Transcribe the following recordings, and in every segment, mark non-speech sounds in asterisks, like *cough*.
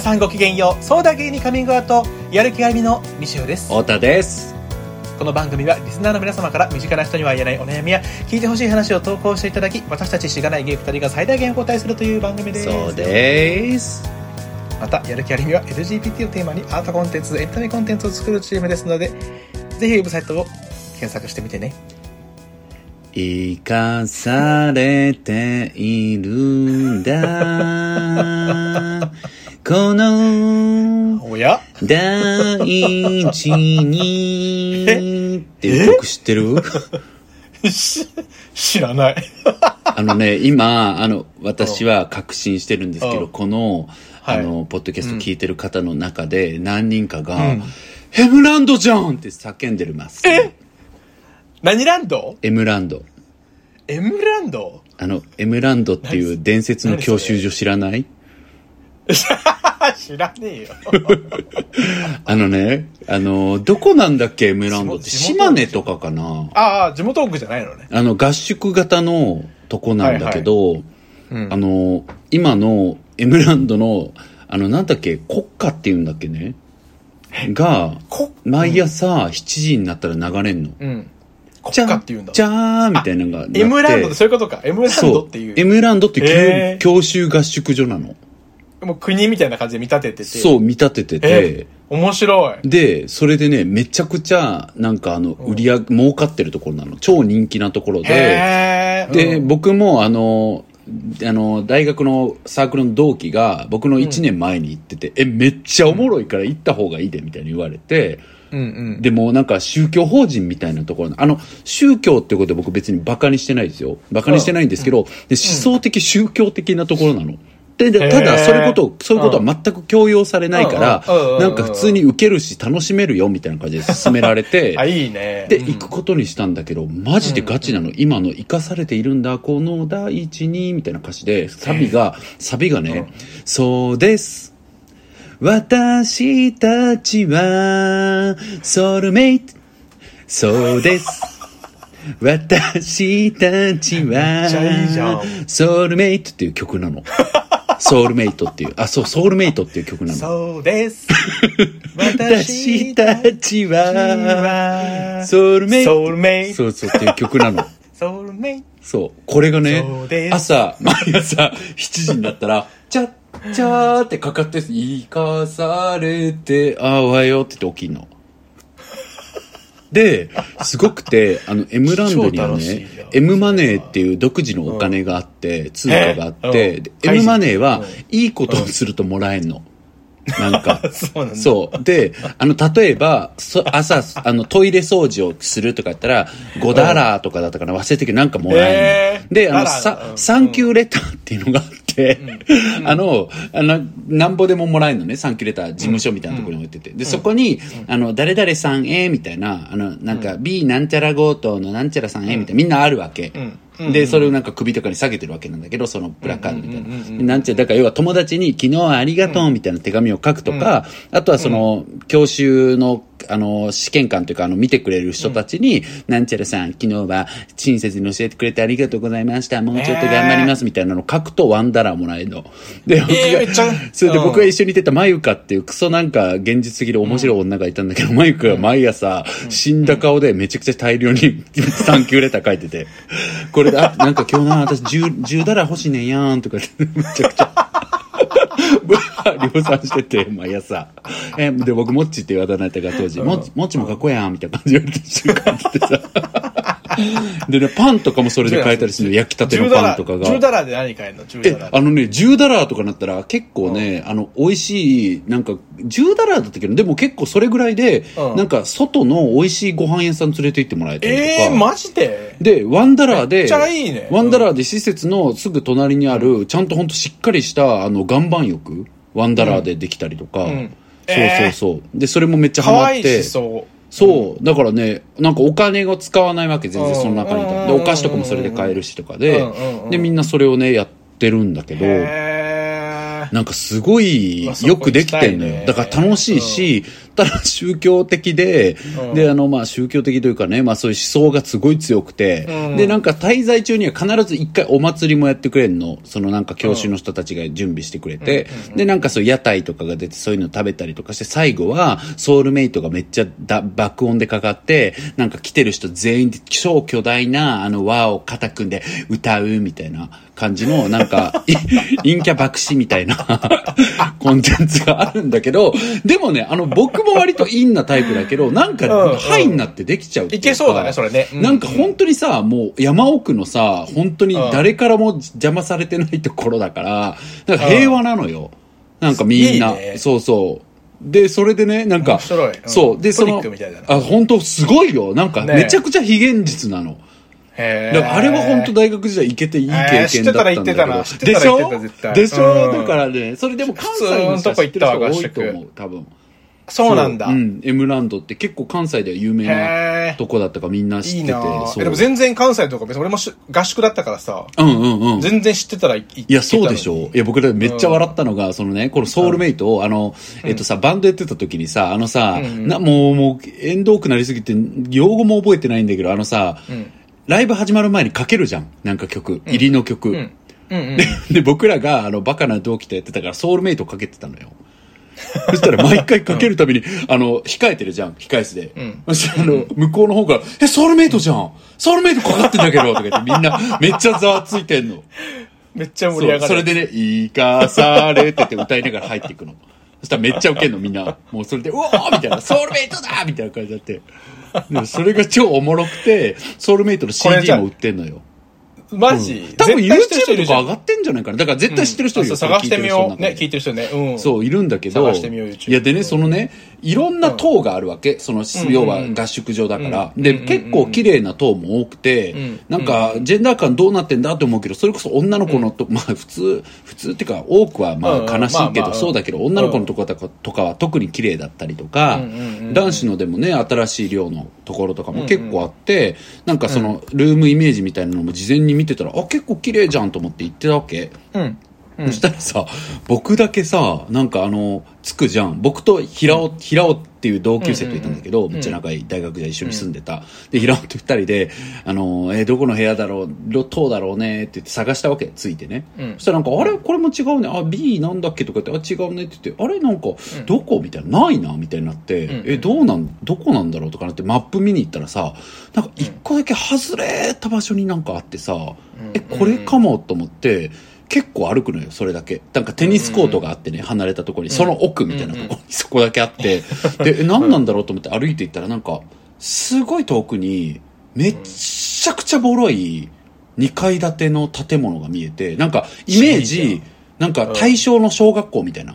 皆さんごきげんよう。ソーダゲイにカミングアウトやる気ありみのミシューです。太田です。この番組はリスナーの皆様から身近な人には言えないお悩みや聞いてほしい話を投稿していただき私たちしがないゲイ2人が最大限お答えするという番組です。そうです。またやる気ありみは LGBT をテーマにアートコンテンツエンタメコンテンツを作るチームですのでぜひウェブサイトを検索してみてね。生かされているんだこのおや？大地にっていう曲知ってる？*laughs* し知らない。*laughs* あのね、今、あの、私は確信してるんですけど、うん。この、はい。あの、ポッドキャスト聞いてる方の中で何人かが、うん。ヘムランドじゃんって叫んでるます。え？何ランド？エムランド。エムランド？あの、エムランドっていう伝説の教習所知らない？知らねえよ。*laughs* あのね、あの、どこなんだっけ、エムランドって？島根とかかな。ああ地元奥じゃないのね。あの、合宿型のとこなんだけど、うん。あの、今のエムランドの、あの、なんだっけ、国歌っていうんだっけね？が、こ？毎朝7時になったら流れんの。うん。国じゃー家っていうんだ。じゃーみたいなのがなって。エムランドってそういうことか。エムランドっていう。エムランドってへー。教教習合宿所なの。もう国みたいな感じで見立ててて。そう、見立ててて。え。面白い。で、それでね、めちゃくちゃ、なんかあの、売り上げ、儲かってるところなの。超人気なところで。へえで、僕もあの、あの、大学のサークルの同期が、僕の1年前に行ってて、え、めっちゃおもろいから行った方がいいで、みたいに言われて、うんうん。でもなんか宗教法人みたいなところあの宗教ってことで僕別にバカにしてないですよ。バカにしてないんですけど、で思想的宗教的なところなのででただそれことそういうことは全く強要されないからなんか普通に受けるし楽しめるよみたいな感じで勧められて *laughs* あいいねで、うん行くことにしたんだけど、マジでガチなの。今の生かされているんだ、この第一に、みたいな歌詞で、サビが、サビがね、そうです。私たちは、ソウルメイト。そうです。私たちはん、ソウルメイトっていう曲なの。*laughs* ソウルメイトっていう、あ、そう、ソウルメイトっていう曲なの。そうです *laughs* 私たちは、ソウルメイト。ソウルメイトそうそうっていう曲なの。*laughs* ソウルメイトそう。これがね朝、毎朝7時になったら、チャッチャーってかかって、生かされて、ああ、おはようって言って起きんの。で、すごくて、あの、M ランドにはねよ、M マネーっていう独自のお金があって、通貨があって、M マネーはうん、いいことをするともらえんの。なんか。*laughs* そうなんだ。そう。で、あの、例えば、そ朝、あの、トイレ掃除をするとか言ったら、5ダラーとかだったかな、忘れたけどなんかもらえるへー。の。で、あの、さう、んサンキューレターっていうのがあって、*laughs* あの、あの、なんぼでももらえるのね、サンキューレター、事務所みたいなところに置いてて。で、そこに、あの、誰々さんへ、みたいな、あの、なんか、B なんちゃら強盗のなんちゃらさんへ、みたいな、みんなあるわけ。うんで、それをなんか首とかに下げてるわけなんだけど、そのプラカードみたいな。でなんちゃら、だから要は友達に昨日はありがとうみたいな手紙を書くとか、あとはその、教習の、あの、試験官というか、あの、見てくれる人たちに、なんちゃらさん、昨日は親切に教えてくれてありがとうございました。もうちょっと頑張りますみたいなのを書くとワンダラーもらえるの。で、僕が、えーそれで僕がうん一緒にいてたまゆかっていうクソなんか現実的で面白い女がいたんだけど、まゆかが毎朝死んだ顔でめちゃくちゃ大量にサンキューレター書いてて、これで、あ、なんか今日な、私10、10ダラー欲しいねんやーんとかめちゃくちゃ。量産してて、毎朝。え、で、僕、もっちっていうあだ名やったから当時、もっち、もかっこええやん、みたいな感じで言われて、週間ってさ。でね、パンとかもそれで買えたりするの、焼きたての10ダラパンとかが。10ダラで何買えるの？10えダラ、あのね、10ダラーとかなったら結構ね、あの、美味しい、なんか、10ダラーだったけど、でも結構それぐらいで、うん。なんか、外の美味しいご飯屋さん連れて行ってもらえたりとか。えー、マジで？で、ワンダラーで、めっちゃいいね。ワンダラーで施設のすぐ隣にある、ちゃんとほんとしっかりした、あの、岩盤浴、ワンダラーでできたりとか、ん。そうそうそう。で、それもめっちゃハ可愛いマって、しそうそう。だからね、なんかお金を使わないわけ、全然うん。その中にいた。で、うん。お菓子とかもそれで買えるしとかでで、みんなそれをね、やってるんだけど、なんかすごいよくできてんのよ。だから楽しいし、ただ宗教的で、うん。で、あの、まあ宗教的というかね、まあそういう思想がすごい強くて、うん。で、なんか滞在中には必ず一回お祭りもやってくれんの。そのなんか教師の人たちが準備してくれて、で、なんかそう屋台とかが出てそういうの食べたりとかして、最後はソウルメイトがめっちゃだ爆音でかかって、なんか来てる人全員で超巨大なあの輪を肩組んで歌うみたいな感じの、なんか、い *laughs* 陰キャ爆死みたいなコンテンツがあるんだけど、でもね、あの僕も割と陰なタイプだけど、なんか、ハイになってできちゃういけそうだね、それね。うなんか本当にさ、もう山奥のさ、本当に誰からも邪魔されてないところだから、なんか平和なのよ。なんかみんな。そうそう。で、それでね、なんか、そう。で、そのあ、本当すごいよ。なんかねめちゃくちゃ非現実なの。だからあれは本当大学時代行けていい経験だったんだけど。えー知ってたら行ってたな知ってでしょ？でしょ、うんだからね、それでも関西の人は知ってる人が多いと思う、多分。そうなんだ。うん。エムランドって結構関西では有名へなーとこだったからみんな知ってて。いいそうえでも全然関西とか別に俺もし合宿だったからさ、うんうんうん。全然知ってたらいいいや、そうでしょいや、僕らめっちゃ笑ったのが、そのね、このソウルメイトを、あの、えっとさ、バンドやってた時にさ、あのさ、うんな、もう、もう、縁遠くなりすぎて、用語も覚えてないんだけど、あのさ、うん。ライブ始まる前にかけるじゃん。なんか曲。入りの曲。うん。うんうん。で、僕らが、あの、バカな同期とやってたから、ソウルメイトかけてたのよ。*laughs* そしたら毎回かけるたびに、あの、控えてるじゃん、控え室で。うんそしたら、あの、向こうの方から、え、ソウルメイトじゃんソウルメイトかかってんだけどとか言って、みんな、めっちゃざわついてんの。めっちゃ盛り上がる。それでね、生かされって言って歌いながら入っていくの。そしたらめっちゃウケんの、みんな。もうそれで、うおーみたいな、ソウルメイトだみたいな感じになって。それが超おもろくて、ソウルメイトの CD ゃも売ってんのよ。マジ、多分 YouTube とか上がってんじゃないかな。だから絶対知ってる人いるよ。探してみよう。ね、聞いててる人ね。うん。そう、いるんだけど。探してみよう YouTube いや、でね、そのね、いろんな塔があるわけ。その、ん。要は合宿場だから。で、結構綺麗な塔も多くてん、なんか、ジェンダー感どうなってんだって思うけど、それこそ女の子のと、まあ普通、普通っていうか、多くはまあ悲しいけど、そうだけど、女の子のとことかとかは特に綺麗だったりとか男子のでもね、新しい寮のところとかも結構あって、なんかその、ルームイメージみたいなのも事前に見見てたら、あ、結構綺麗じゃんと思って行ってたわけ。うん。そしたらさ、僕だけさ、なんかあの、つくじゃん。僕と平尾、平尾っていう同級生といたんだけど、めっちゃ仲いい大学で一緒に住んでた。で、平尾と二人で、あの、えーどこの部屋だろう、ど塔だろうねって言って探したわけ、ついてね。うん。そしたらなんか、あれ？これも違うね。あ、B なんだっけとか言って、あ、違うねって言って、あれ？なんか、どこ？みたいな、ないな？みたいになって、んえ、どうなん、どこなんだろうとかなって、マップ見に行ったらさ、なんか一個だけ外れた場所になんかあってさ、え、これかもと思って、結構歩くのよ、それだけ。なんかテニスコートがあってね、離れたところに、その奥みたいなところにそこだけあって、で、え、何なんだろうと思って歩いていったらなんか、すごい遠くに、めっちゃくちゃボロい2階建ての建物が見えて、なんかイメージ、なんか対象の小学校みたいな。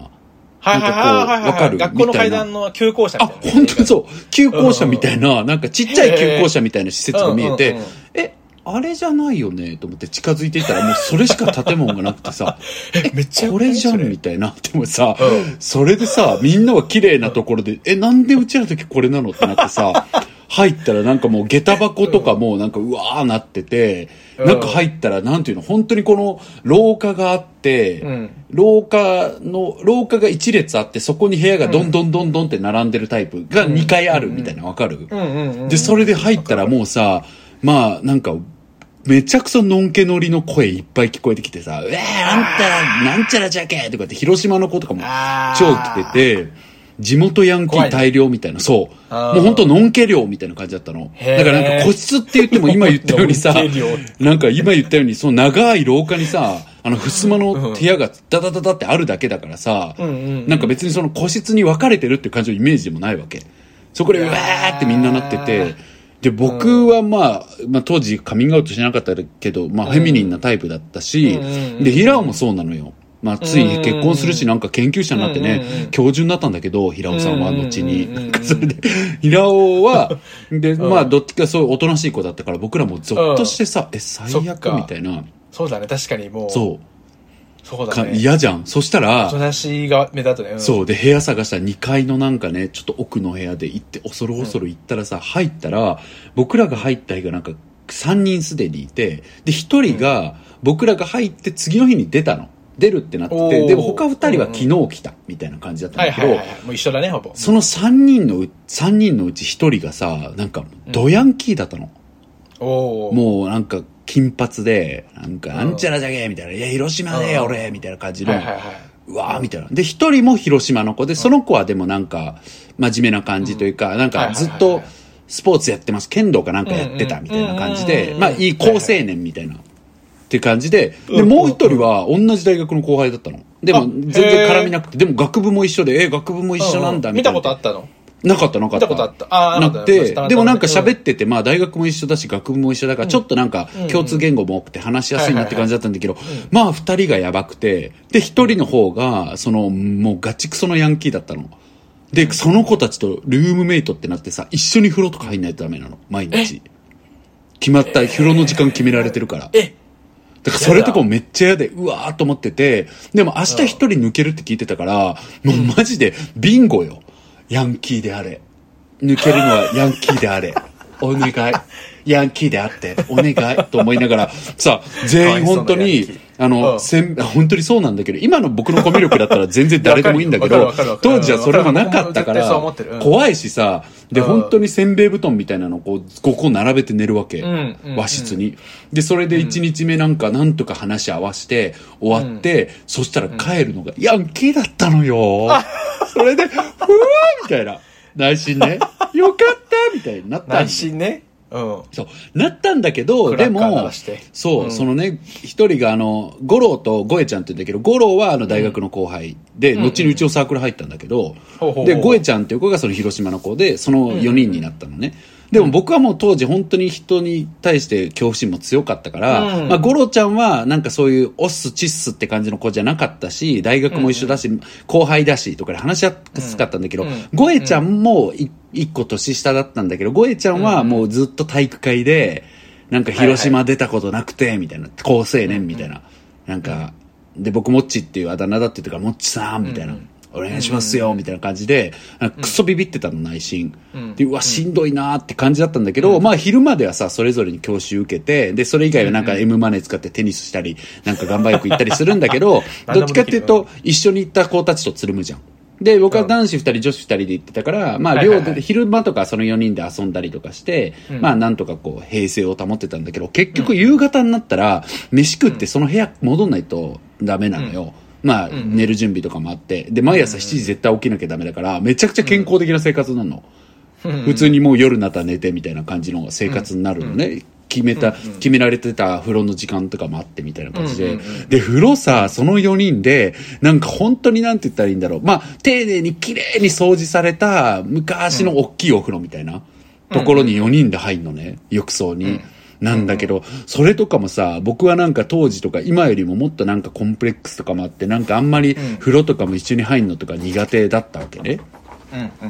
はいはいはいは。わかる？学校の階段の急校舎みあたいな。、本当にそう。急校舎みたいな、なんかちっちゃい急校舎みたいな施設が見えてえ、あれじゃないよね？と思って近づいていったらもうそれしか建物がなくてさ、*laughs* え、めっちゃこれじゃんみたいな。でもさうん、それでさ、みんなは綺麗なところで、え、なんでうちらの時これなのってなってさ、*laughs* 入ったらなんかもう下駄箱とかもなんかうわーなってて、うん。なんか入ったらなんていうの、本当にこの廊下があって、うん。廊下の、廊下が一列あって、そこに部屋がどんどんどんどんって並んでるタイプが2階あるみたいな、わかる？で、それで入ったらもうさ、まあ、なんか、めちゃくそのんけ乗りの声いっぱい聞こえてきてさ、うえー、あんたら、なんちゃらじゃけとかって、広島の子とかも超来てて、地元ヤンキー大量みたいな、そう。もうほんとのんけ寮みたいな感じだったの。だからなんか個室って言っても今言ったようにさなんか今言ったように、その長い廊下にさ、あの、襖の部屋がダダダダってあるだけだからさ、なんか別にその個室に分かれてるって感じのイメージでもないわけ。そこでうわーってみんななってて、で、僕はまあ、まあ当時カミングアウトしなかったけど、まあフェミニンなタイプだったしで、平尾もそうなのよ。まあついに結婚するし、なんか研究者になってね教授になったんだけど、平尾さんは後に。なんかそれで、平尾は、で、まあどっちかそういうおとなしい子だったから僕らもゾッとしてさ、え、最悪みたいな。そうだね、確かにもう。そう。かそうだね。嫌じゃん。そしたらお、となしが目立つね。うんそう。で、部屋探したら2階のなんかね、ちょっと奥の部屋で行って、恐る恐る行ったらさ、入ったら、僕らが入った日がなんか3人すでにいて、で、1人が、僕らが入って次の日に出たの。出るってなっててでも他2人は昨日来たみたいな感じだったんはいだけど。もう一緒だね、ほぼ。その3人のう三人のうち1人がさなんかドヤンキーだったの、おお。もうなんか金髪でなんかんなんちゃらじゃけみたいな「いや広島でうん俺」みたいな感じの、はいはいはい。うわーみたいな。で、一人も広島の子で、その子はでもなんか、真面目な感じというか、なんかずっとスポーツやってます。剣道かなんかやってたみたいな感じうんでう、んまあいい高青年みたいな。っていう感じで、で、もう一人は同じ大学の後輩だったの。でもあ全然絡みなくて、でも学部も一緒で、え、学部も一緒なんだみたいな。見たことあったの？なかったなかった。見たことあった。あーなくて、でもなんか喋っってて、まあ大学も一緒だし、学部も一緒だから、ちょっとなんか共通言語も多くて話しやすいなって感じだったんだけど、まあ二人がやばくて、で、一人の方が、その、もうガチクソのヤンキーだったの。で、その子たちとルームメイトってなってさ、一緒に風呂とか入んないとダメなの、毎日。決まった風呂の時間決められてるから。えだからそれとかもめっちゃ嫌で、うわーっと思ってて、でも明日一人抜けるって聞いてたから、もうマジでビンゴよ。ヤンキーであれ。抜けるのはヤンキーであれ。*laughs* お願い。ヤンキーであって、お願い。と思いながら、さ、全員本当にあの、うんせん本当にそうなんだけど、今の僕のコミュ力だったら全然誰でもいいんだけど当時はそれもなかったから怖いしさ、で、うん本当にせんべい布団みたいなのをこう、5個並べて寝るわけ。んうん和室に。で、それで1日目なんかなんとか話し合わして終わって、そしたら帰るのがヤンキーだったのよ。それで、ふわーみたいな。内心ね。よかったみたいになったん内心ね。うん。そう。なったんだけど、でクラッカー鳴もらして、そう、うんそのね、一人があの、五郎とゴエちゃんって言うんだけど、五郎はあの大学の後輩で、後にうちのサークル入ったんだけどほうほうほ、うで、ゴエちゃんっていう子がその広島の子で、その4人になったのね。でも僕はもう当時本当に人に対して恐怖心も強かったから、うん。まあ、五郎ちゃんはなんかそういうオッスチッスって感じの子じゃなかったし、大学も一緒だし、後輩だしとかで話しやすかったんだけど、うん。ゴエちゃんもい一個年下だったんだけど、ゴエちゃんはもうずっと体育会で、なんか広島出たことなくて、みたいな、高青年みたいな。なんか、で、僕、もっちっていうあだ名だって言ってから、もっちさん、みたいな。お願いしますよ、みたいな感じで、クソビビってたの、内心。うん。で、うわ、しんどいなーって感じだったんだけど、まあ、昼まではさ、それぞれに教習受けて、で、それ以外はなんか M マネー使ってテニスしたり、なんか岩盤浴行ったりするんだけど、*laughs* どっちかっていうでと、一緒に行った子たちとつるむじゃん。で、僕は男子二人、女子二人で行ってたから、まあ、寮で、昼間とかその4人で遊んだりとかして、まあ、なんとかこう、平静を保ってたんだけど、結局夕方になったら、飯食ってその部屋戻んないとダメなのよ。まあ、寝る準備とかもあって。で、毎朝7時絶対起きなきゃダメだから、めちゃくちゃ健康的な生活なの。普通にもう夜になったら寝てみたいな感じの生活になるのね。決めた、決められてた風呂の時間とかもあってみたいな感じで。で、風呂さ、その4人で、なんか本当になんて言ったらいいんだろう。まあ、丁寧に綺麗に掃除された昔の大きいお風呂みたいなところに4人で入んのね。浴槽に。なんだけど、それとかもさ、僕はなんか当時とか今よりももっとなんかコンプレックスとかもあって、なんかあんまり風呂とかも一緒に入んのとか苦手だったわけね。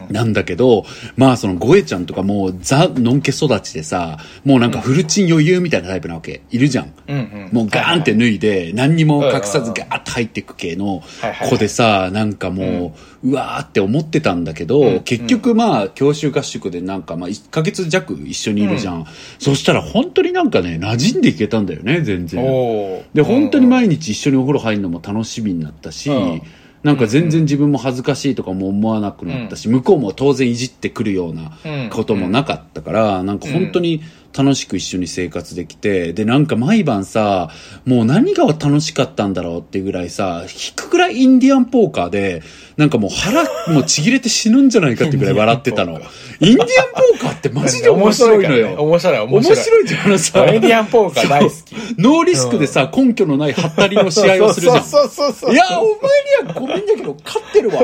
なんだけど、まあそのゴエちゃんとかもうザ・のんけ育ちでさ、もうなんかフルチン余裕みたいなタイプなわけ。いるじゃん。うんうん。もうガーンって脱いで、何にも隠さずガーッと入っていく系の子でさ、なんかもう、うわーって思ってたんだけど、結局まあ、教習合宿でなんかまあ、1ヶ月弱一緒にいるじゃん。そしたら本当になんかね、馴染んでいけたんだよね、全然。で、本当に毎日一緒にお風呂入るのも楽しみになったし、うんなんか全然自分も恥ずかしいとかも思わなくなったし、向こうも当然いじってくるようなこともなかったから、なんか本当に楽しく一緒に生活できて、で、なんか毎晩さ、もう何が楽しかったんだろうっていうぐらいさ、引くぐらいインディアンポーカーで、なんかもう腹もうちぎれて死ぬんじゃないかってぐらい笑ってたの。インディアンポーカーってマジで面白いのよ。*laughs* 面白い、面面白い。白いじゃん、あのさ。インディアンポーカー大好き。ノーリスクでさ、根拠のないハったりの試合をするじゃん。そうそうそうそう。いや、お前にはごめんだけど、勝ってるわ。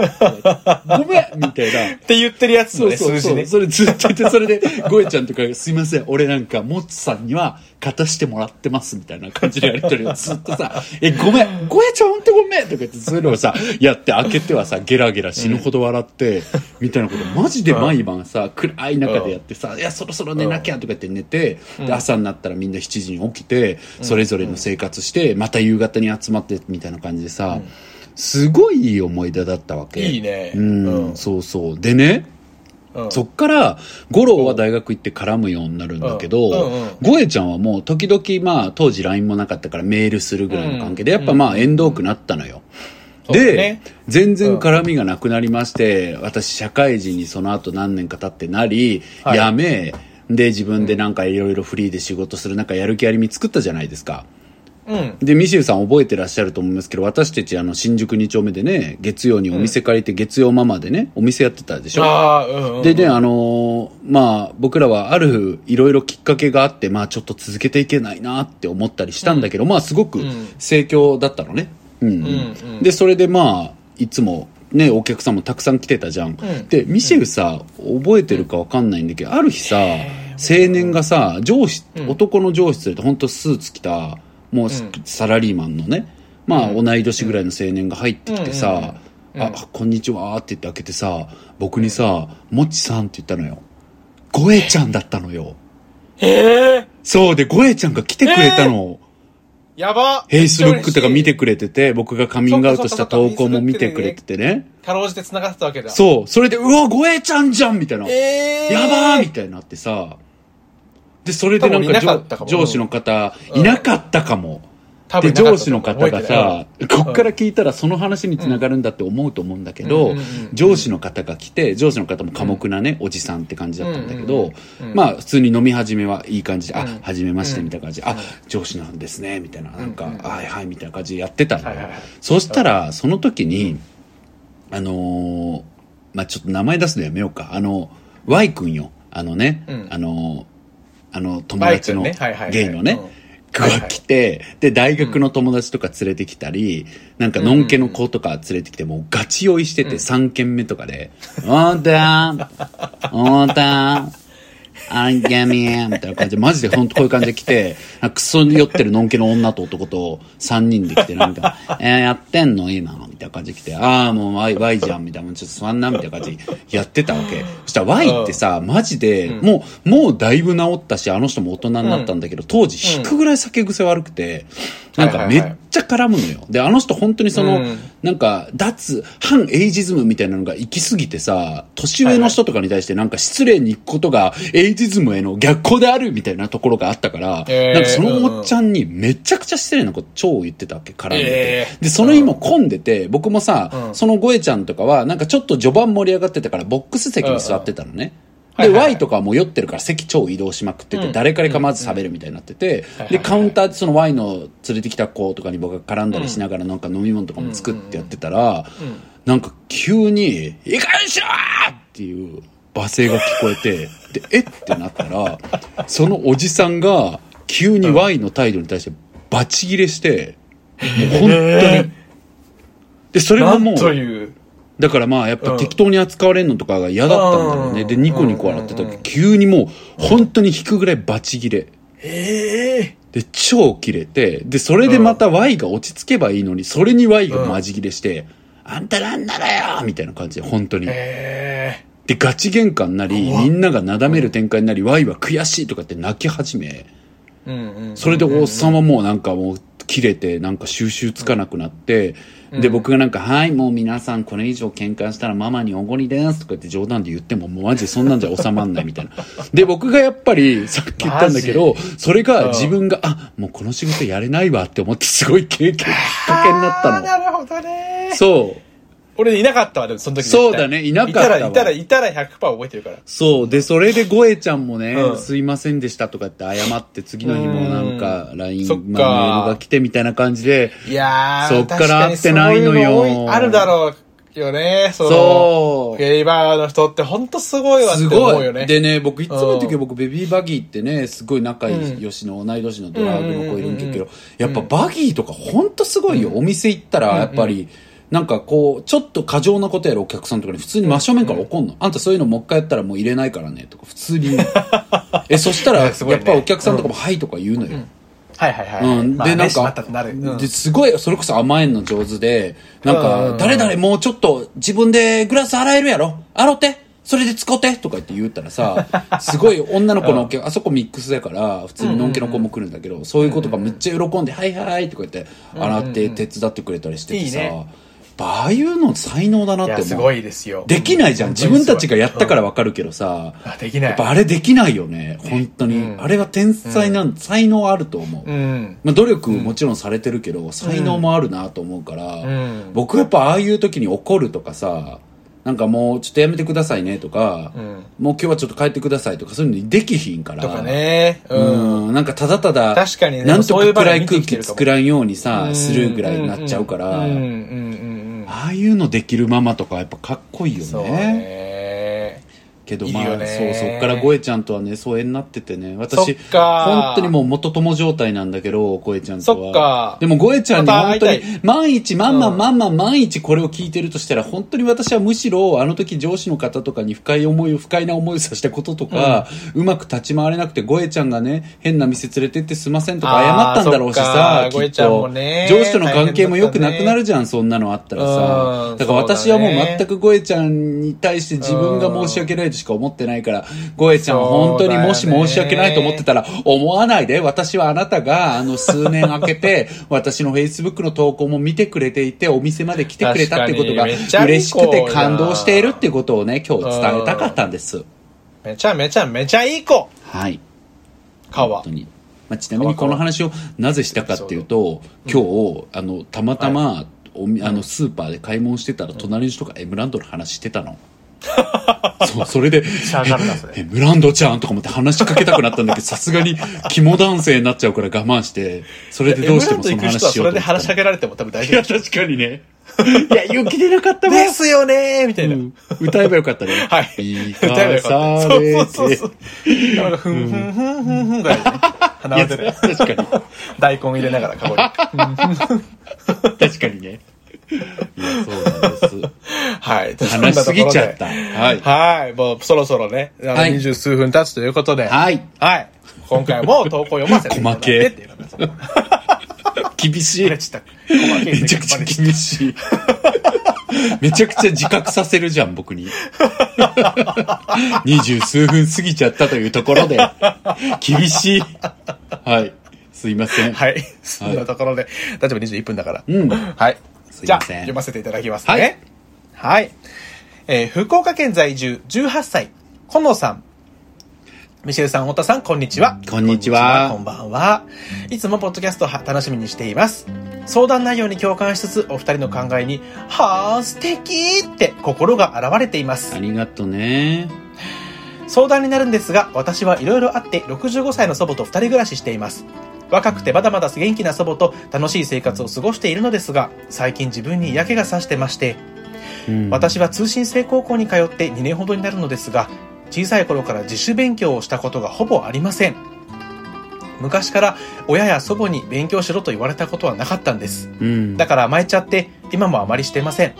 ごめんみたいな。って言ってるやつのね、そうそうそう。数字ね。それずっと言って、それで、ゴエちゃんとかが、すいません、俺なんか、モッツさんには、勝たしてもらってます、みたいな感じでやりとりをずっとさ、*laughs* え、ごめん、ゴエちゃんほんとごめんとか言って、そういうのをさ、*laughs* やって、開けてはさ、ゲラゲラ死ぬほど笑って、みたいなこと、マジで毎晩さ、暗い中でやってさ、いや、そろそろ寝なきゃとか言って寝て、で、朝になったらみんな7時に起きて、それぞれの生活して、また夕方に集まって、みたいな感じでさ、すごいいい思い出だったわけ。いいね。うん、うん。そうそう。でね、うん。そっから、五郎は大学行って絡むようになるんだけど、ゴエちゃんはもう時々まあ当時 LINE もなかったからメールするぐらいの関係で、うん。やっぱまあ縁遠くなったのよ。で、ね全然絡みがなくなりまして、私社会人にその後何年か経ってなり、はい。辞め、で自分でなんかいろいろフリーで仕事するなんかやる気ありみ作ったじゃないですか。うん。で、ミシェルさん覚えてらっしゃると思いますけど、私たちあの新宿2丁目でね、月曜にお店借りて月曜ママでね、お店やってたでしょ？うん、うん。でね、あのーまあ、僕らはある、いろいろきっかけがあって、まあ、ちょっと続けていけないなって思ったりしたんだけど、まあ、すごくうん盛況だったのね。うん、うんうんうんで、それでまあ、いつも、ね、お客さんもたくさん来てたじゃん。んで、ミシェルさ、覚えてるかわかんないんだけど、ある日さ、青年がさ、上司、うん男の上司連れて、本当スーツ着た、もうサラリーマンのね、まあ、うん同い年ぐらいの青年が入ってきてさ、あ、こんにちはって言って開けてさ、僕にさ、もっちさんって言ったのよ。ゴエちゃんだったのよ。へえそうで、ゴエちゃんが来てくれたの。やばフェイスブックとか見てくくれてて、僕がカミングアウトした投稿も見てくれててね。かろうじて繋がってたわけだ。う。そう。それで、うわ、ゴエちゃんじゃんみたいな。ええやばーみたいになってさ。で、それでなんか上上司の方、うん。いなかったかも。で、上司の方がさ、こっから聞いたらその話につながるんだって思うと思うんだけど上司の方が来て、上司の方も寡黙なね、おじさんって感じだったんだけどまあ、普通に飲み始めはいい感じで、あうん、はじめましてみたいな感じで、あ、上司なんですね、みたいな、なんか、はいはい、みたいな感じでやってたんだよ。はいはいはい。そしたら、その時に、あのー、まあちょっと名前出すのやめようか。あの、Y 君よ。あのね、うん。あの、あの、友達のゲイのねうん、が来て、で、大学の友達とか連れてきたり、なんか、のんけの子とか連れてきて、もうガチ酔いしてて、3軒目とかで、おーたん、おーたん、あんぎゃみーみたいな感じで、マジでほんとこういう感じで来て、クソに酔ってるのんけの女と男と3人で来て、なんか、えー、やってんの？今みたいな感じで来て、ああ、もう Y, y じゃんみたいな、ちょっと座んなみたいな感じでやってたわけ。そしたら Y ってさ、マジで、もう、もうだいぶ治ったし、あの人も大人になったんだけど、当時引くぐらい酒癖悪くて、なんかめっちゃ絡むのよ。で、あの人本当にその、うんなんか、脱、反エイジズムみたいなのが行き過ぎてさ、年上の人とかに対してなんか失礼に行くことがエイジズムへの逆行であるみたいなところがあったから、えーなんかそのおっちゃんにめちゃくちゃ失礼なこと超言ってたわけ、絡んでて。えーで、その日も混んでて、僕もさ、うんそのゴエちゃんとかは、なんかちょっと序盤盛り上がってたから、ボックス席に座ってたのね。で、はいはいはい。Y とかはもう酔ってるから席超移動しまくってて、うん。誰から構わず喋るみたいになってて、で、カウンターでその Y の連れてきた子とかに僕が絡んだりしながらなんか飲み物とかも作ってやってたら、なんか急に、いかんしろーっていう罵声が聞こえて、で、えってなったら、そのおじさんが急に Y の態度に対してバチギレして、もう本当に。で、それなんもう。だからまあやっぱ適当に扱われるのとかが嫌だったんだろうね。うんで、ニコニコ笑ってた時うん、急にもう本当に引くぐらいバチギレ。ええで、超切れて、で、それでまた Y が落ち着けばいいのに、それに Y がマジ切れして、あんたなんならよみたいな感じで、本当に。えで、ガチ喧嘩になり、みんながなだめる展開になり、Y は悔しいとかって泣き始め。それでおっさんはもうなんかもう切れてなんか収集つかなくなって、で僕がなんか「はいもう皆さんこれ以上喧嘩したらママにおごりです」とか言って冗談で言ってももうマジでそんなんじゃ収まんないみたいな。*laughs* で僕がやっぱりさっき言ったんだけどそれが自分があもうこの仕事やれないわって思ってすごい経験きっかけになったの。なるほどね。そう俺いなかったわ、でもその時そうだねいなかったわいたら、いたら、いたら100%覚えてるから。そう。で、それでゴエちゃんもね、うんすいませんでしたとかって謝って、次の日もなんか、LINE、そっかまあ、メールが来てみたいな感じで、いやー、そっから会ってないのよそういうの多いあるだろうよね。そのそうゲイバーの人って本当すごいわってすごい。思うよね。でね、僕いつも時うん僕ベビーバギーってね、すごい仲良しの同い年のドラァグの子いるんだけど、やっぱバギーとかほんとすごいよ。お店行ったら、やっぱり、なんかこう、ちょっと過剰なことやるお客さんとかに普通に真正面から怒んの。あんたそういうのもう一回やったらもう入れないからね、とか普通に。*laughs* え、そしたら、やっぱお客さんとかもはいとか言うのよ。はいはいはい。うん、で、なんかすごい、それこそ甘えんの上手で、なんか、ん。誰々もうちょっと自分でグラス洗えるやろ。洗って。それで使って。とか言って言ったらさ、*laughs* すごい女の子のお客、あそこミックスだから、普通にのんけの子も来るんだけど、そういう子とかめっちゃ喜んで、はいはいとか言って、洗って手伝ってくれたりしててさああいうの才能だなって思う。すごいですよ。できないじゃん。自分たちがやったからわかるけどさ、あ、できない。やっぱあれできないよね。本当に。うんあれは天才なん、才能あると思う。うん。まあ、努力もちろんされてるけど、才能もあるなと思うから、うん。僕やっぱああいう時に怒るとかさ、なんかもうちょっとやめてくださいねとか、うん。もう今日はちょっと帰ってくださいとかそういうのにできひんから。とかね。ううん。ん。なんかただただ、確かにねなんとか暗い空気作らんようにさ、うるぐらいになっちゃうから、うんうんうんうんああいうのできるママとかやっぱかっこいいうん。よそうね。ね。けどまあ、そう、そっからゴエちゃんとはね、疎遠になっててね。私、か本当にもう元友状態なんだけど、ゴエちゃんとは。そっかでもゴエちゃんに本当に万一、まんまうんまんま万一これを聞いてるとしたら、本当に私はむしろ、あの時上司の方とかに深い思いを、不快な思いをさせたこととか、うまく立ち回れなくて、ゴエちゃんがね、変な店連れてってすいませんとか謝ったんだろうしさきっと。ね上司との関係も良くなくなるじゃん、そんなのあったらうん。さだから私はもう全くゴエちゃんに対して自分が申し訳ないとしか思ってないから、ゴエちゃんは本当にもし申し訳ないと思ってたら、思わないで、私はあなたが、あの、数年空けて、*laughs* 私の Facebook の投稿も見てくれていて、お店まで来てくれたってことが嬉しくて感動しているってことをね、今日伝えたかったんです。めちゃめちゃめちゃいい子はい。かは本当。に。まあ、ちなみにこの話をなぜしたかっていうと、今日、あの、たまたま、おみあの、スーパーで買い物してたら、隣の人がエムランドの話してたの。*laughs* そう、それで。え、ムランドちゃんとか思って話しかけたくなったんだけど、さすがに肝男性になっちゃうから我慢して、それでどうしてもそのエムランド行く人はそれで話しようと思った話しかけられても多分大いや、丈夫。確かにね。いや、勇気出なかったわ。ですよねーみたいな。うん歌えばよかったね。はい。いい歌えばよかった。そうそうそう。なんか、ふんふんふんふんふんぐらいでね。鼻いや、当てで。確かに。大根入れながらカゴに。*laughs* 確かにね。いや、そうなんです。*laughs* はい。話しすぎちゃった。は。はいい。はい。もうそろそろね、あのはい二十数分経つということで。はい。はい。今回も投稿読ませていただいて *laughs* っていうのがその厳しい。めちゃくちゃ厳しい。*laughs* めちゃくちゃ自覚させるじゃん、僕に。二十数分過ぎちゃったというところで、厳しい。はい。すいません。はい。そんなところで、大丈夫21分だから。うん。はい。すいませんじゃあ、読ませていただきますね。はい。えー福岡県在住18歳、このさん。ミシェルさん、太田さん、こんにちは。こんにちはこんばんは。いつもポッドキャストは楽しみにしています。相談内容に共感しつつ、お二人の考えに、はあ、素敵って心が現れていますあ。りがとね。相談になるんですが、私はいろいろあって65歳の祖母と二人暮らししています。若くてまだまだ元気な祖母と楽しい生活を過ごしているのですが、最近自分に嫌気がさしてまして、うん私は通信制高校に通って2年ほどになるのですが、小さい頃から自主勉強をしたことがほぼありません。昔から親や祖母に勉強しろと言われたことはなかったんです。うん。だから甘えちゃって、今もあまりしてません。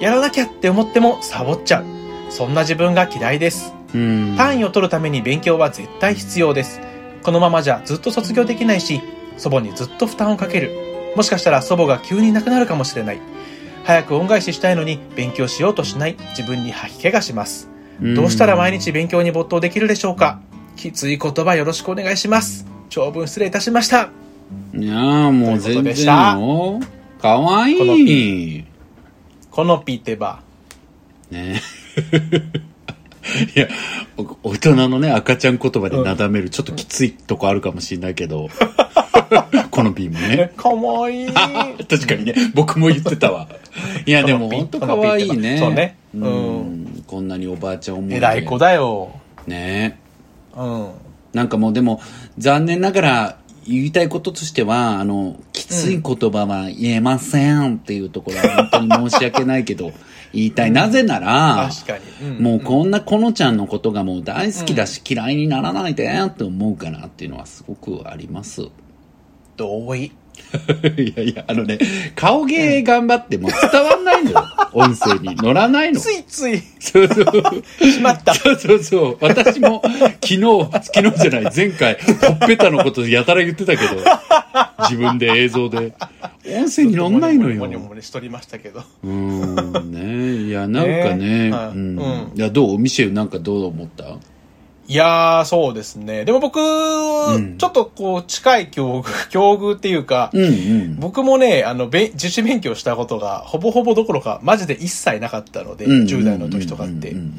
やらなきゃって思ってもサボっちゃう。そんな自分が嫌いです。うん。単位を取るために勉強は絶対必要です。このままじゃずっと卒業できないし、祖母にずっと負担をかける。もしかしたら祖母が急に亡くなるかもしれない。早く恩返ししたいのに勉強しようとしない自分に吐き気がします。どうしたら毎日勉強に没頭できるでしょうかきつい言葉よろしくお願いします。長文失礼いたしました。いやーもう全でした然よ。かわいこのい。このピーテバね *laughs* いや、お大人のね、赤ちゃん言葉でなだめる、ちょっときついとこあるかもしれないけど、*laughs* この B もー。ね。かわいい。*laughs* 確かにね、僕も言ってたわ。いや、でも本当かわいいね。そうねううんん。こんなにおばあちゃん思いで偉い子だよ。ねうん。なんかもうでも、残念ながら、言いたいこととしては、あの、きつい言葉は言えませんっていうところは本当に申し訳ないけど、*laughs* 言いたい。なぜなら、確かに。うんもうこんなこのちゃんのことがもう大好きだし嫌いにならないでって思うかなっていうのはすごくあります。同意。*laughs* いやいや、あのね、顔芸頑張っても伝わんないのよ。*laughs* 音声に乗らないの。ついつい、そうそう。しまった。そうそうそう。私も昨日、昨日じゃない、前回、ほっぺたのことやたら言ってたけど、自分で映像で。音声に乗んないのよ。もにもにしとりましたけど。うーん、ねいや、なんかね、ねはいうんうんいや、どう？ミシェルなんかどう思った？いいやー、そうですね。でも僕、んちょっとこう、近い境遇、*laughs* 境遇っていうか、うんうん。僕もね、あの、べ自主勉強したことが、ほぼほぼどころか、マジで一切なかったので、うん10代の時とかってうん。うん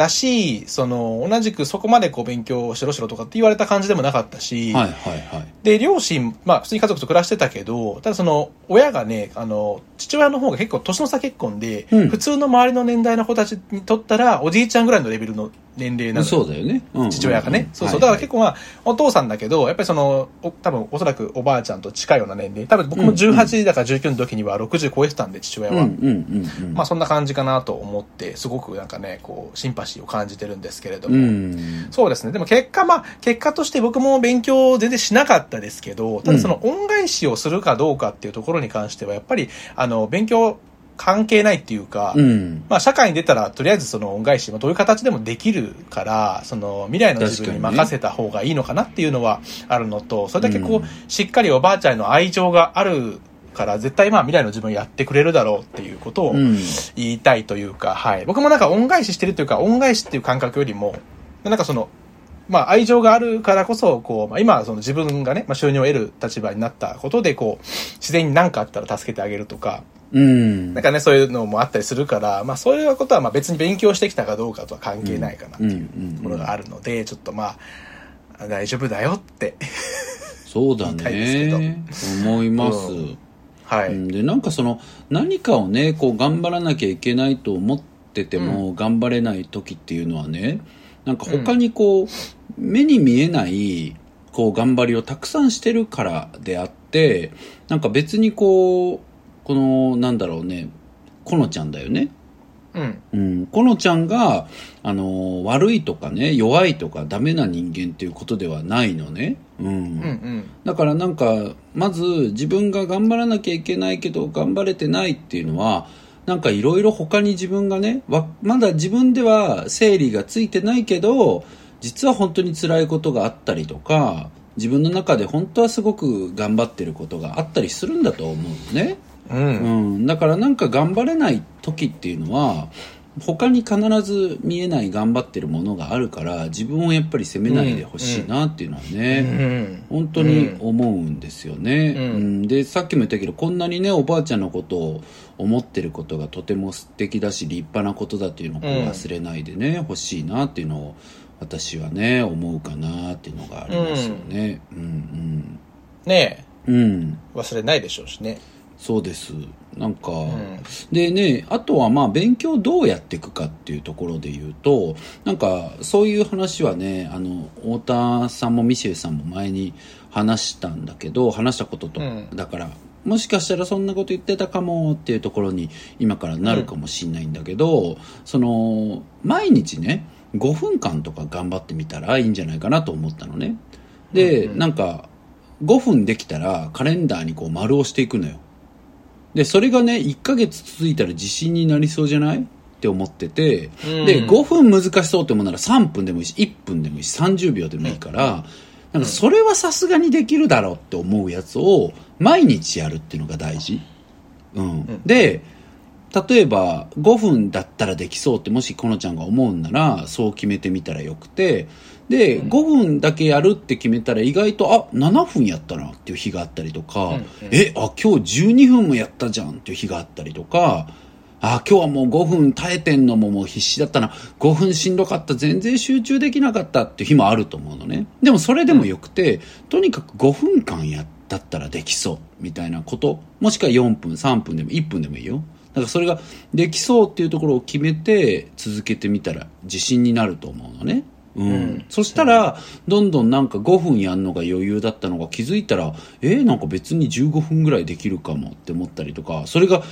だし、その、同じくそこまでこう勉強しろしろとかって言われた感じでもなかったし、うんはいはいはい。で、両親、まあ普通に家族と暮らしてたけど、ただその、親がね、あの、父親の方が結構年の差結婚で、うん普通の周りの年代の子たちにとったら、おじいちゃんぐらいのレベルの年齢なのよそうだよね。うん父親がね。そうそう。はいだから結構まあ、お父さんだけど、やっぱりその、お多分おそらくおばあちゃんと近いような年齢。多分僕も18だから19の時には60超えてたんで、父親は。うんうんうんうん。まあそんな感じかなと思って、すごくなんかね、こう、シンパシーを感じてるんですけれども。うん。そうですね。でも結果、まあ、結果として僕も勉強全然しなかったですけど、ただその恩返しをするかどうかっていうところに関しては、やっぱり、あの、勉強関係ないっていうか、うん。まあ、社会に出たら、とりあえずその恩返し、まあ、どういう形でもできるから、その未来の自分に任せた方がいいのかなっていうのはあるのと、それだけこう、うんしっかりおばあちゃんへの愛情があるから、絶対まあ未来の自分やってくれるだろうっていうことをうん。言いたいというか、はい。僕もなんか恩返ししてるというか、恩返しっていう感覚よりも、なんかその、まあ愛情があるからこそ、こう、まあ今はその自分がね、まあ収入を得る立場になったことで、こう、自然に何かあったら助けてあげるとか、うん。なんかね、そういうのもあったりするから、まあそういうことはまあ別に勉強してきたかどうかとは関係ないかなっていうところがあるので、ちょっとまあ、大丈夫だよって。そうだね。*laughs* 思います。うんはい。うん。でなんかその何かをねこう頑張らなきゃいけないと思ってても頑張れない時っていうのはねなんか他にこう、目に見えないこう頑張りをたくさんしてるからであってなんか別にこうこのなんだろうねこのちゃんだよねうん。うん、このちゃんが、あの悪いとかね弱いとかダメな人間っていうことではないのね、うんうんうん。だからなんかまず自分が頑張らなきゃいけないけど頑張れてないっていうのはなんかいろいろ他に自分がねわまだ自分では整理がついてないけど実は本当に辛いことがあったりとか自分の中で本当はすごく頑張ってることがあったりするんだと思うのね。うん。うん、だからなんか頑張れない時っていうのは他に必ず見えない頑張ってるものがあるから自分をやっぱり責めないでほしいなっていうのはうね、ん。本当に思うんですよね、うん。うん。でさっきも言ったけどこんなにねおばあちゃんのことを思ってることがとても素敵だし立派なことだっていうのを忘れないでね、欲しいなっていうのを私はね思うかなっていうのがありますよね。うん。ねうんうん。え、忘れないでしょうしね。そうです。なんか、ん。でねあとはまあ勉強どうやっていくかっていうところで言うとなんかそういう話はねあの太田さんもミシェルさんも前に話したんだけど話したことと、うん。だからもしかしたらそんなこと言ってたかもっていうところに今からなるかもしれないんだけど、その毎日ね5分間とか頑張ってみたらいいんじゃないかなと思ったのね。で、うんうん。なんか5分できたらカレンダーにこう丸をしていくのよでそれがね1ヶ月続いたら自信になりそうじゃない？って思ってて、うん。で5分難しそうって思うなら3分でもいいし1分でもいいし30秒でもいいから、なんかそれはさすがにできるだろうって思うやつを毎日やるっていうのが大事、うん。で例えば5分だったらできそうってもしこのちゃんが思うんならそう決めてみたらよくてで、5分だけやるって決めたら意外とあ7分やったなっていう日があったりとか、うんうん。えあ今日12分もやったじゃんっていう日があったりとかあ今日はもう5分耐えてんのももう必死だったな。5分しんどかった。全然集中できなかったっていう日もあると思うのね。でもそれでもよくて、とにかく5分間やだったらできそうみたいなこと。もしくは4分3分でも1分でもいいよ。だからそれができそうっていうところを決めて続けてみたら自信になると思うのねうん、うん。そしたらどんどんなんか5分やんのが余裕だったのが気づいたらえー、なんか別に15分ぐらいできるかもって思ったりとかそれが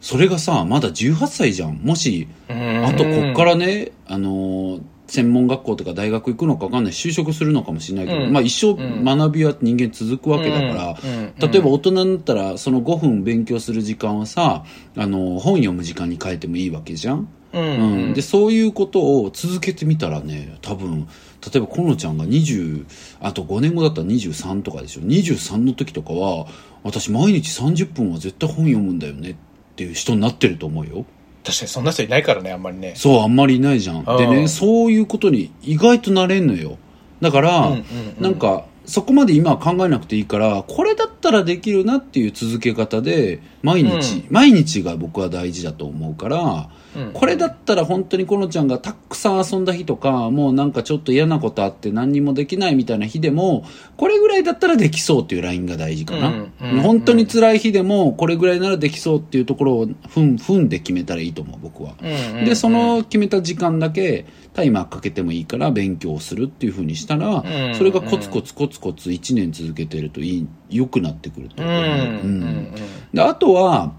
それがさまだ18歳じゃん。もしあとこっからね、あのー専門学校とか大学行くのか分かんない就職するのかもしれないけど、うん。まあ一生うん。学びは人間続くわけだから、例えば大人になったらその5分勉強する時間はさ、あのー本読む時間に変えてもいいわけじゃん、うんうんでそういうことを続けてみたらね多分例えばこのちゃんが20あと5年後だったら23とかでしょ23の時とかは私毎日30分は絶対本読むんだよねっていう人になってると思うよ確かにそんな人いないからね、あんまりね。そう、あんまりいないじゃん。うんでね、そういうことに意外となれんのよ。だから、うんうんうんなんか、そこまで今は考えなくていいから、これだったらできるなっていう続け方で、毎日、毎日が僕は大事だと思うから、うんこれだったら本当にこのちゃんがたくさん遊んだ日とか、もうなんかちょっと嫌なことあって何にもできないみたいな日でも、これぐらいだったらできそうっていうラインが大事かな。うんうん本当に辛い日でも、これぐらいならできそうっていうところを、ふん、ふんで決めたらいいと思う、僕は。で、その決めた時間だけタイマーかけてもいいから勉強をするっていう風にしたら、うんそれがコツコツコツコツ1年続けてるといい、良くなってくるとうん思う。で、あとは、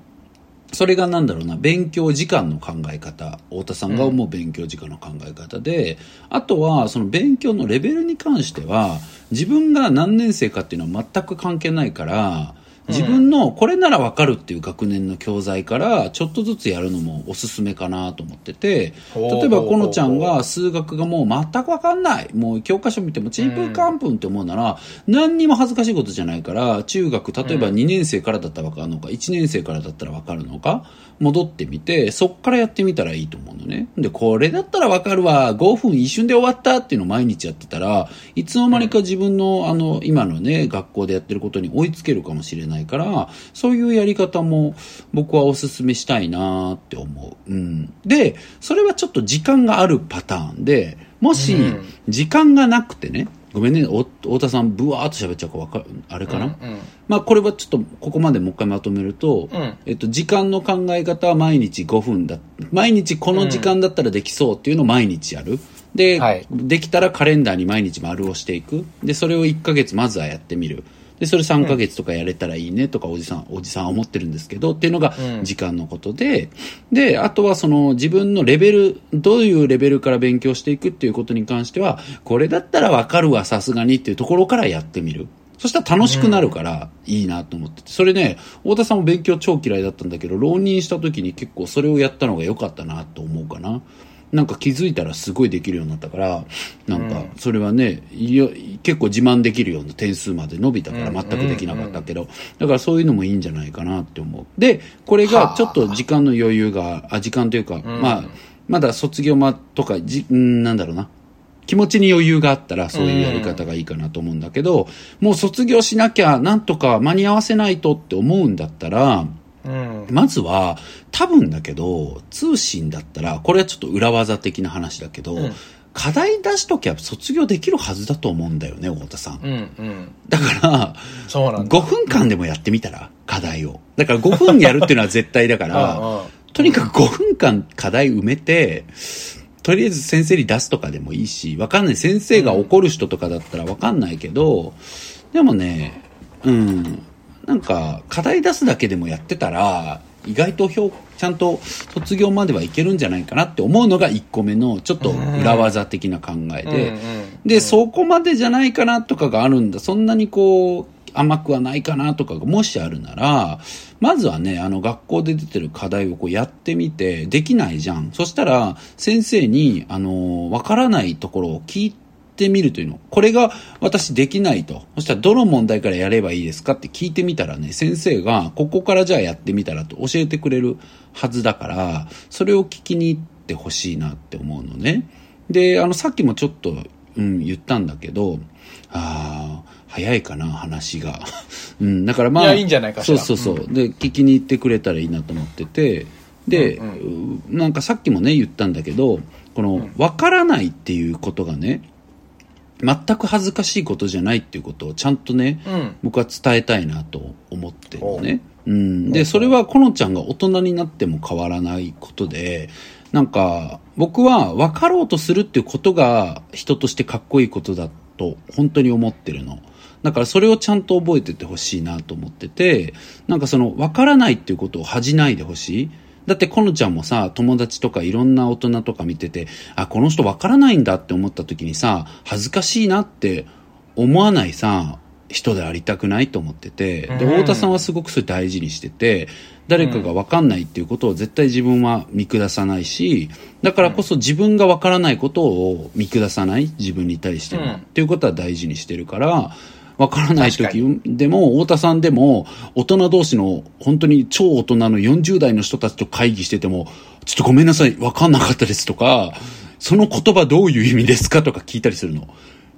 それがなんだろうな、勉強時間の考え方。太田さんが思う勉強時間の考え方で、あとは、その勉強のレベルに関しては、自分が何年生かっていうのは全く関係ないから、自分のこれならわかるっていう学年の教材からちょっとずつやるのもおすすめかなと思ってて例えばこのちゃんが数学がもう全くわかんない。もう教科書見てもちんぷんかんぷんって思うなら何にも恥ずかしいことじゃないから中学例えば2年生からだったらわかるのか1年生からだったらわかるのか戻ってみてそっからやってみたらいいと思うのね。でこれだったらわかるわ。5分一瞬で終わったっていうのを毎日やってたらいつの間にか自分のあの今のね学校でやってることに追いつけるかもしれないからそういうやり方も僕はおすすめしたいなって思う、うん、でそれはちょっと時間があるパターンでもしうん。時間がなくてねごめんねお太田さんブワーっと喋っちゃうかわかるあれかな、うんまあこれはちょっとここまでもう一回まとめると、うん。えっと、時間の考え方は毎日5分だ毎日この時間だったらできそうっていうのを毎日やる。で、はい。できたらカレンダーに毎日丸をしていく。でそれを1ヶ月まずはやってみるでそれ3ヶ月とかやれたらいいねとかおじさん、おじさんは思ってるんですけどっていうのがうん。時間のことで、であとはその自分のレベルどういうレベルから勉強していくっていうことに関してはこれだったらわかるわさすがにっていうところからやってみる。そしたら楽しくなるからいいなと思ってて、それね、太田さんも勉強超嫌いだったんだけど、浪人した時に結構それをやったのが良かったなと思うかな。なんか気づいたらすごいできるようになったから、なんかそれはね、いや結構自慢できるような点数まで伸びたから全くできなかったけど、だからそういうのもいいんじゃないかなって思う。で、これがちょっと時間の余裕が、あ、時間というか、まあ、まだ卒業まとか、じ、んなんだろうな。気持ちに余裕があったらそういうやり方がいいかなと思うんだけど、もう卒業しなきゃなんとか間に合わせないとって思うんだったら、うん。まずは多分だけど通信だったらこれはちょっと裏技的な話だけど、うん。課題出しときゃ卒業できるはずだと思うんだよね太田さん。うんうん。だからそうなんだ。5分間でもやってみたら課題を。だから5分やるっていうのは絶対だか *laughs* うんらうん。とにかく5分間課題埋めて、とりあえず先生に出すとかでもいいし、わかんない。先生が怒る人とかだったらわかんないけど、でもね、うん、なんか、課題出すだけでもやってたら、意外と評ちゃんと卒業まではいけるんじゃないかなって思うのが1個目の、ちょっと裏技的な考えで、で、そこまでじゃないかなとかがあるんだ。そんなにこう、甘くはないかなとかがもしあるなら、まずはね、あの学校で出てる課題をこうやってみて、できないじゃん。そしたら、先生に、あの、わからないところを聞いてみるというの。これが私できないと。そしたら、どの問題からやればいいですかって聞いてみたらね、先生が、ここからじゃあやってみたらと教えてくれるはずだから、それを聞きに行ってほしいなって思うのね。で、あの、さっきもちょっと、うん、言ったんだけど、ああ、早いかな、話が。*laughs* うん、だからまあ、いやいいんじゃないかしらそうそうそう。で、聞きに行ってくれたらいいなと思ってて、で、うんうなんかさっきもね、言ったんだけど、この、わからないっていうことがね、全く恥ずかしいことじゃないっていうことをちゃんとね、うん僕は伝えたいなと思ってるのね。うん。おで、それはこのちゃんが大人になっても変わらないことで、なんか、僕は分かろうとするっていうことが人としてかっこいいことだと本当に思ってるの。だからそれをちゃんと覚えててほしいなと思ってて、なんかその分からないっていうことを恥じないでほしい。だってこのちゃんもさ、友達とかいろんな大人とか見てて、あ、この人分からないんだって思った時にさ、恥ずかしいなって思わないさ、人でありたくないと思ってて、で、うん。太田さんはすごくそれ大事にしてて、誰かが分かんないっていうことを絶対自分は見下さないし、だからこそ自分が分からないことを見下さない自分に対しても、うん。っていうことは大事にしてるから、わからない時でも、太田さんでも、大人同士の、本当に超大人の40代の人たちと会議してても、ちょっとごめんなさい、わかんなかったですとか、その言葉どういう意味ですかとか聞いたりするの。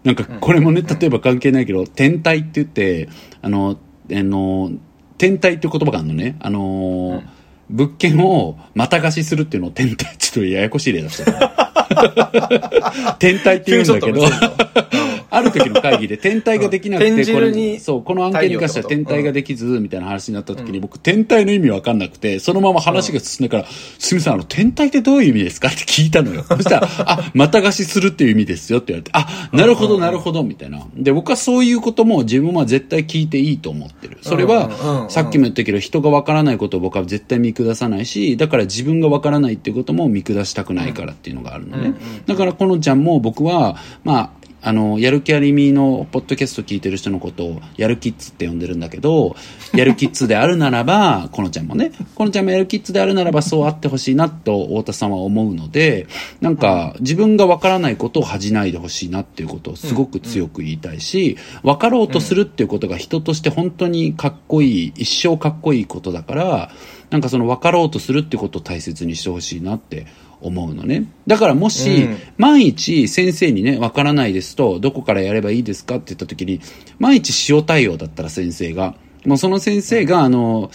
なんか、これもね、例えば関係ないけど、天体って言って、あの、あの、天体って言葉があるのね。あの、物件をまた貸しするっていうのを天体、ちょっとややこしい例だった。*laughs* 天体って言うんだけど、ある時の会議で天体ができなくて、これ、そう、この案件に関しては天体ができず、みたいな話になった時に、僕、天体の意味わかんなくて、そのまま話が進んでから、すみません、あの、天体ってどういう意味ですかって聞いたのよ。*laughs* そしたら、あ、また貸しするっていう意味ですよって言われて、あ、なるほど、なるほど、みたいな。で、僕はそういうことも自分は絶対聞いていいと思ってる。それは、さっきも言ったけど、人がわからないことを僕は絶対見下さないし、だから自分がわからないっていうことも見下したくないからっていうのがあるのね。だから、このちゃんも僕は、まあ、あの、やる気ありみのポッドキャスト聞いてる人のことを、やるキッズって呼んでるんだけど、やるキッズであるならば、*laughs* このちゃんもね、このちゃんもやるキッズであるならばそうあってほしいなと、太田さんは思うので、なんか、自分がわからないことを恥じないでほしいなっていうことをすごく強く言いたいし、わかろうとするっていうことが人として本当にかっこいい、一生かっこいいことだから、なんかその分かろうとするってことを大切にしてほしいなって思うのね。だからもし、万一先生にね、わからないですと、どこからやればいいですかって言った時に、万一塩対応だったら先生が、もうその先生が、あの、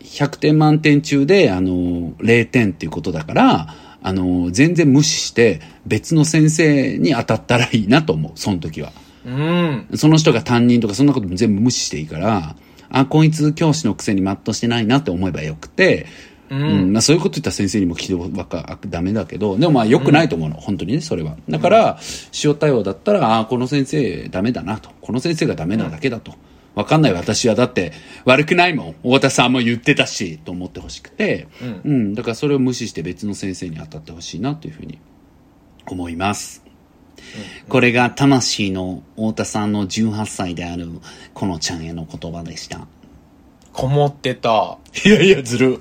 100点満点中で、あの、0点っていうことだから、あの、全然無視して別の先生に当たったらいいなと思う、その時は。うん。その人が担任とかそんなことも全部無視していいから、あ、こいつ教師のくせに全うしてないなって思えばよくて、うん、うん、まあそういうこと言ったら先生にも聞いてばっかダメだけど、でもまあ良くないと思うの、うん、本当にね、それは。だから、塩対応だったら、ああ、この先生ダメだなと。この先生がダメなだけだと。わかんない私はだって悪くないもん。太田さんも言ってたし、と思ってほしくて、うん、うん、だからそれを無視して別の先生に当たってほしいなというふうに思います。これが魂の太田さんの18歳であるこのちゃんへの言葉でした。こもってた。*laughs* いやいや、ずる。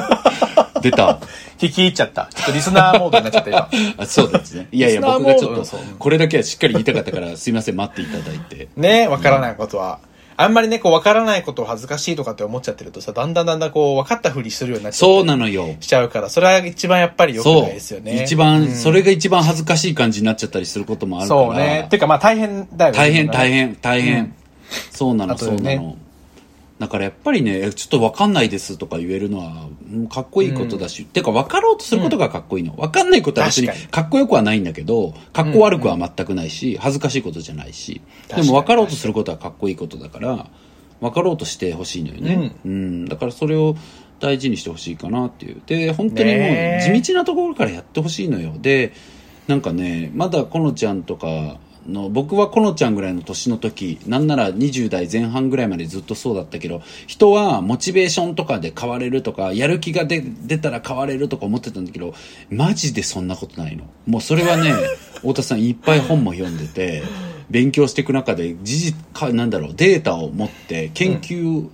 *laughs* 出た。聞き入っちゃった。ちょっとリスナーモードになっちゃった今。*laughs* あそうですね。いやいや、僕がちょっと、これだけはしっかり言いたかったから、すいません、待っていただいて。ねわからないことは。あんまりね、こう、わからないことを恥ずかしいとかって思っちゃってるとさ、だんだんだんだんこう、分かったふりするようになっちゃう。そうなのよ。しちゃうから、それは一番やっぱり良くないですよね。一番、うん、それが一番恥ずかしい感じになっちゃったりすることもあるから。そうね。てかまあ大変だよね。大変、大変、大変。うん、そうなの、そうなの。だからやっぱりね、ちょっとわかんないですとか言えるのは、かっこいいことだし、うん、てか分かろうとすることがかっこいいの。分かんないことは別にかっこよくはないんだけど、かっこ悪くは全くないし、恥ずかしいことじゃないし、でも分かろうとすることはかっこいいことだから、分かろうとしてほしいのよね。うん、うん。だからそれを大事にしてほしいかなっていう。で、本当にもう地道なところからやってほしいのよ。で、なんかね、まだこのちゃんとか、の僕はこのちゃんぐらいの年の時なんなら20代前半ぐらいまでずっとそうだったけど人はモチベーションとかで変われるとかやる気が出出たら変われるとか思ってたんだけどマジでそんなことないの。もうそれはね *laughs* 太田さんいっぱい本も読んでて勉強していく中で事実かなんだろうデータを持って研究、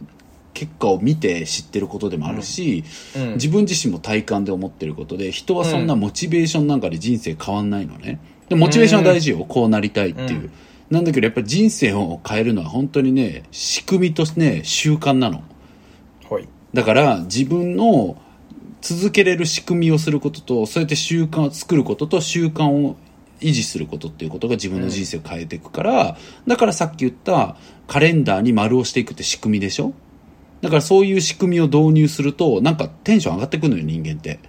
結果を見て知ってることでもあるし、うん。うん、自分自身も体感で思ってることで人はそんなモチベーションなんかで人生変わんないのね、でモチベーションは大事よ、こうなりたいっていう、なんだけどやっぱり人生を変えるのは本当にね仕組みとしてね習慣なの、はい、だから自分の続けれる仕組みをすることとそうやって習慣を作ることと習慣を維持することっていうことが自分の人生を変えていくから、だからさっき言ったカレンダーに丸をしていくって仕組みでしょ。だからそういう仕組みを導入するとなんかテンション上がってくるのよ人間って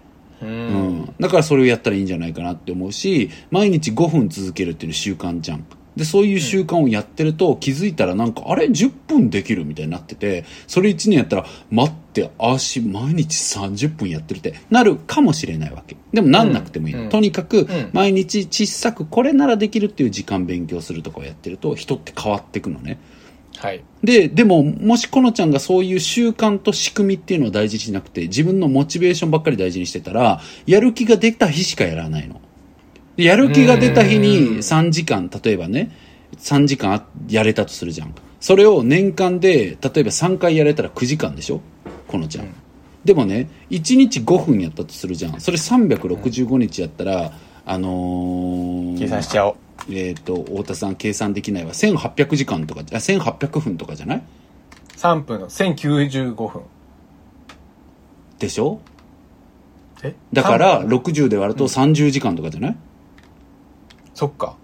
うん、だからそれをやったらいいんじゃないかなって思うし毎日5分続けるっていう習慣じゃん。でそういう習慣をやってると気づいたらなんかあれ？10分できるみたいになっててそれ1年やったら待って足毎日30分やってるってなるかもしれないわけ。でもなんなくてもいい、うん、とにかく毎日小さくこれならできるっていう時間勉強するとかをやってると人って変わっていくのねはい、ででももしこのちゃんがそういう習慣と仕組みっていうのを大事にしなくて自分のモチベーションばっかり大事にしてたらやる気が出た日しかやらないの。でやる気が出た日に3時間例えばね3時間やれたとするじゃん。それを年間で例えば3回やれたら9時間でしょ？このちゃん、うん、でもね1日5分やったとするじゃん。それ365日やったら、あのー、計算しちゃおうえっ、と、太田さん計算できないわ。1800時間とか、あ、1800分とかじゃない？3分の1095分。でしょ？え？だから、3分？60で割ると30時間とかじゃない、そっか。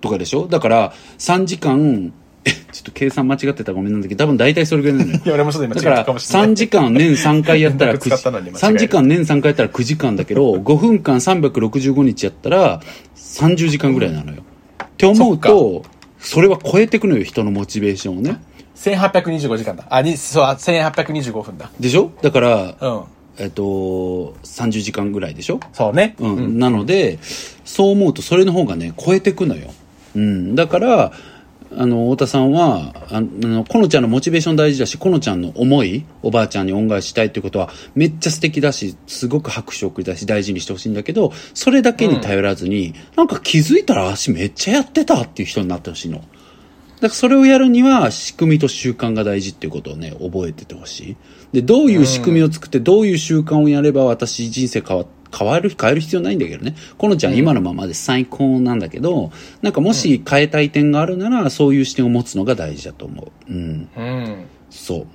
とかでしょ？だから、3時間、え、ちょっと計算間違ってたらごめんなんだけど、多分大体それぐらいなのよ。*laughs* いや、俺もちょっと今だから、違ったかもしれない。3時間年3回やったら連絡使ったのに間違えた3時間年3回やったら9時間だけど、*laughs* 5分間365日やったら30時間ぐらいなのよ。って思うと、それは超えてくのよ、人のモチベーションをね。1825時間だ。あ、に、そう、あ1825分だ。でしょ？だから、うん。えっと、30時間ぐらいでしょ？そうね。うん。なので、そう思うとそれの方がね、超えてくのよ。うん。だから、あの、太田さんは、ああの、このちゃんのモチベーション大事だし、このちゃんの思い、おばあちゃんに恩返ししたいっていうことは、めっちゃ素敵だし、すごく拍手を送りたいし、大事にしてほしいんだけど、それだけに頼らずに、なんか気づいたら足めっちゃやってたっていう人になってほしいの。だからそれをやるには仕組みと習慣が大事っていうことをね、覚えててほしい。で、どういう仕組みを作って、どういう習慣をやれば私人生変わ、変わる、変える必要ないんだけどね。このちゃん今のままで最高なんだけど、なんかもし変えたい点があるなら、そういう視点を持つのが大事だと思う。うん。うん。そう。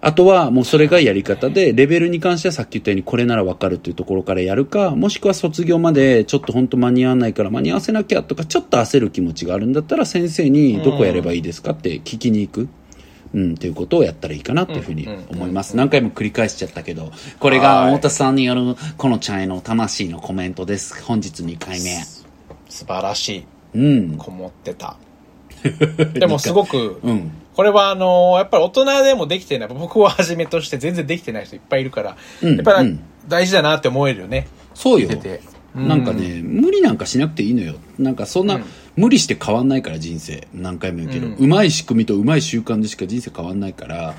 あとはもうそれがやり方で、レベルに関してはさっき言ったようにこれならわかるっていうところからやるか、もしくは卒業までちょっと本当間に合わないから間に合わせなきゃとか、ちょっと焦る気持ちがあるんだったら先生にどこやればいいですかって聞きに行く。うん、っていうことをやったらいいかなっていうふうに思います。何回も繰り返しちゃったけど、これがはい太田さんによるこのちゃんへの魂のコメントです。本日2回目。素晴らしい。うん。こもってた。*laughs* でもすごく、うん。これはあのやっぱり大人でもできてない、僕をはじめとして全然できてない人いっぱいいるから、うんやっぱりうん大事だなって思えるよね。そうよてて。なんかね、無理なんかしなくていいのよ。なんかそんな、うん無理して変わんないから人生。何回も言うけど、うんうまい仕組みとうまい習慣でしか人生変わんないから、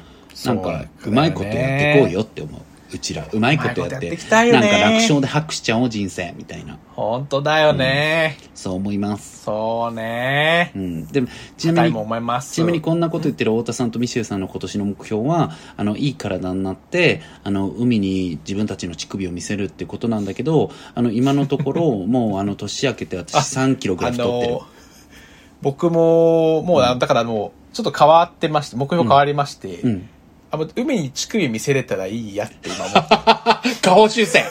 なんかうまいことやっていこうよって思う。うちら、うまいことやって、やっていきたいよなんねか楽勝で拍しちゃおう人生、みたいな。本当だよね。そう思います。そうねう。ん。でも、ちなみにたいも、思います。ちなみにこんなこと言ってる太田さんとミシェルさんの今年の目標は、あの、いい体になって、あの、海に自分たちの乳首を見せるってことなんだけど、あの、今のところ、*laughs* もうあの、年明けて私3キロぐらあい太ってる。の、僕も、もう、だからもう、ちょっと変わってまして、目標変わりまして、うん。あもう海に乳首見せれたらいいやって今思って。*laughs* 下方修正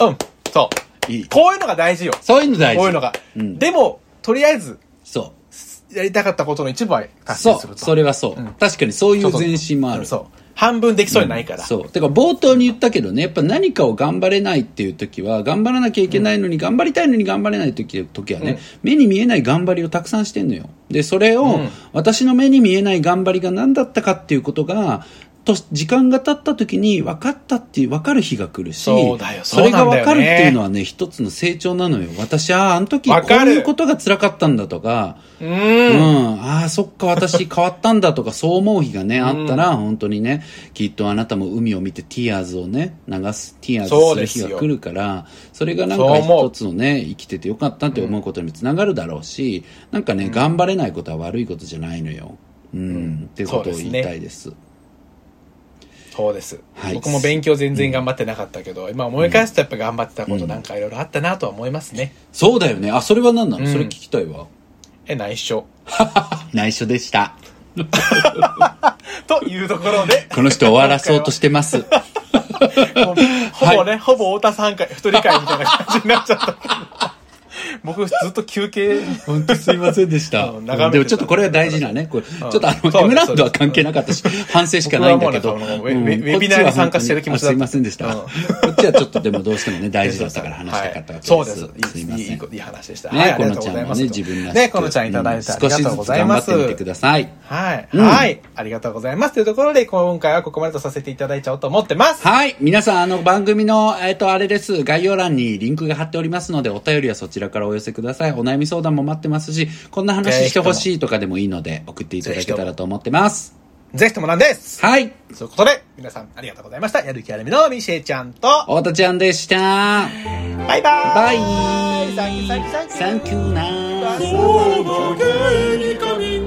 うん、そう。いい。こういうのが大事よ。そういうの大事。こういうのが。うんでも、とりあえず、そう。やりたかったことの一部は達そう成する。と。それはそう。うん確かにそういう前進もある。そう。半分できそうにないから。そう。てか冒頭に言ったけどね、やっぱ何かを頑張れないっていう時は、頑張らなきゃいけないのに、頑張りたいのに頑張れない時時はね、うん目に見えない頑張りをたくさんしてんのよ。で、それを、うん私の目に見えない頑張りが何だったかっていうことが、と時間が経った時に分かったっていう分かる日が来るしそうだよそれが分かるっていうのはね一つの成長なのよ。私あああの時こういうことが辛かったんだとか。う。うん。ん、ああ、そっか、私変わったんだとか、*laughs* そう思う日がね、あったら、本当にね、きっとあなたも海を見てティアーズをね、流す、ティアーズする日が来るから、それがなんか一つのね、生きててよかったって思うことにもつながるだろうし、なんかね、頑張れないことは悪いことじゃないのよ。うん、っていうことを言いたいです。そうです、はい僕も勉強全然頑張ってなかったけど、今思い返すとやっぱ頑張ってたことなんかいろいろあったなとは思いますね。そうだよね。あ、それは何なの、うんそれ聞きたいわ。え、内緒。*laughs* 内緒でした。*laughs* というところで、この人終わらそうとしてます。*laughs* ほぼね、ほぼ太田さん会、一人会みたいな感じになっちゃった。僕ずっと休憩、本当すいませんでした。でもちょっとこれは大事なね。これちょっとあの、そうです M ランドは関係なかったし、反省しかないんだけど。ウェビナーに参加してる気持ちすいませんでした。うんこっちはちょっとでもどうしてもね、大事だったから話したかったわけです。はい、そうです。すいません。いい話でした。ね、こ。のちゃんもね、自分らしく。ね、このちゃんいただいてありがとうございます。少しずつ頑張ってみてください。はい、うんはい。ありがとうございます。というところで、今回はここまでとさせていただいちゃおうと思ってます。はい。皆さん、あの、番組の、えっ、と、あれです。概要欄にリンクが貼っておりますので、お便りはそちらからお寄せください。お悩み相談も待ってますし、こんな話してほしいとかでもいいので、送っていただけたらと思ってます。ぜひともなんです。はい。そういうことで、皆さんありがとうございました。やる気あるみのミシェちゃんと、太田ちゃんでした。バイバイバイサンキューサンキューサンキューサンキューなバイバイ